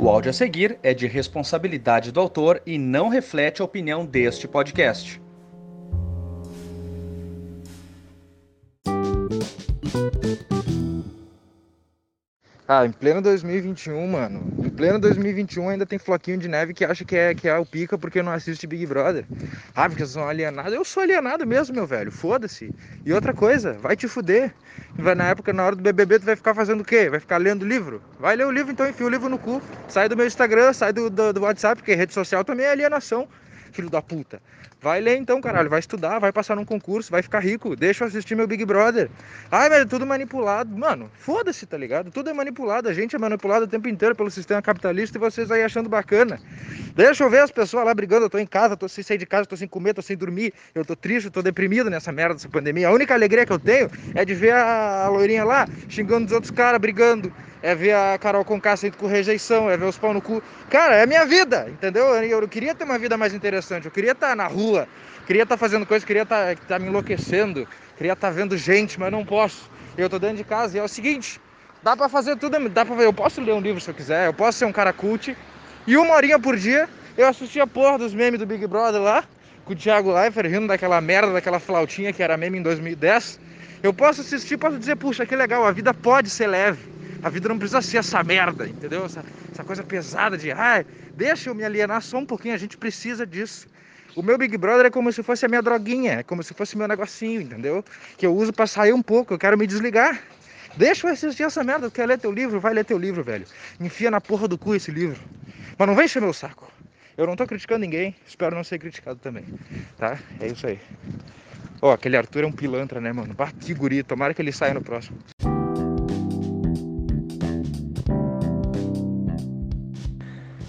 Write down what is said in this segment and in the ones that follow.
O áudio a seguir é de responsabilidade do autor e não reflete a opinião deste podcast. Ah, em pleno 2021, mano. Pleno 2021 ainda tem floquinho de neve que acha que é, que é o pica porque não assiste Big Brother. Ah, porque são alienados. Eu sou alienado mesmo, meu velho. Foda-se. E outra coisa, vai te fuder. Vai, na época, na hora do BBB, tu vai ficar fazendo o quê? Vai ficar lendo livro? Vai ler o livro, então enfia o livro no cu. Sai do meu Instagram, sai do, do, do WhatsApp, porque rede social também é alienação filho da puta. Vai ler então, caralho, vai estudar, vai passar num concurso, vai ficar rico, deixa eu assistir meu Big Brother. Ai, é tudo manipulado. Mano, foda-se, tá ligado? Tudo é manipulado, a gente é manipulado o tempo inteiro pelo sistema capitalista e vocês aí achando bacana. Deixa eu ver as pessoas lá brigando, eu tô em casa, tô sem sair de casa, tô sem comer, tô sem dormir, eu tô triste, tô deprimido nessa merda dessa pandemia. A única alegria que eu tenho é de ver a loirinha lá xingando os outros caras, brigando, é ver a Carol com saindo com rejeição, é ver os pau no cu. Cara, é minha vida, entendeu? Eu queria ter uma vida mais interessante, eu queria estar tá na rua, queria estar tá fazendo coisas, queria estar tá, me enlouquecendo, queria estar vendo gente, mas não posso. Eu tô dentro de casa e é o seguinte, dá para fazer tudo, dá para eu posso ler um livro se eu quiser, eu posso ser um cara cult, e uma horinha por dia eu assisti a porra dos memes do Big Brother lá, com o Thiago Leifert rindo daquela merda, daquela flautinha que era meme em 2010. Eu posso assistir, posso dizer, puxa, que legal, a vida pode ser leve. A vida não precisa ser essa merda, entendeu? Essa, essa coisa pesada de, ai, deixa eu me alienar só um pouquinho, a gente precisa disso. O meu Big Brother é como se fosse a minha droguinha, é como se fosse meu negocinho, entendeu? Que eu uso para sair um pouco, eu quero me desligar. Deixa eu assistir essa merda, quer ler teu livro? Vai ler teu livro, velho. Enfia na porra do cu esse livro. Mas não vem encher meu saco. Eu não tô criticando ninguém, espero não ser criticado também, tá? É isso aí. Ó, oh, aquele Arthur é um pilantra, né, mano? Bah, que guri, tomara que ele saia no próximo.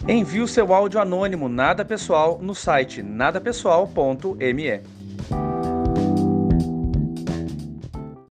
Envie o seu áudio anônimo nada pessoal no site nadapessoal.me.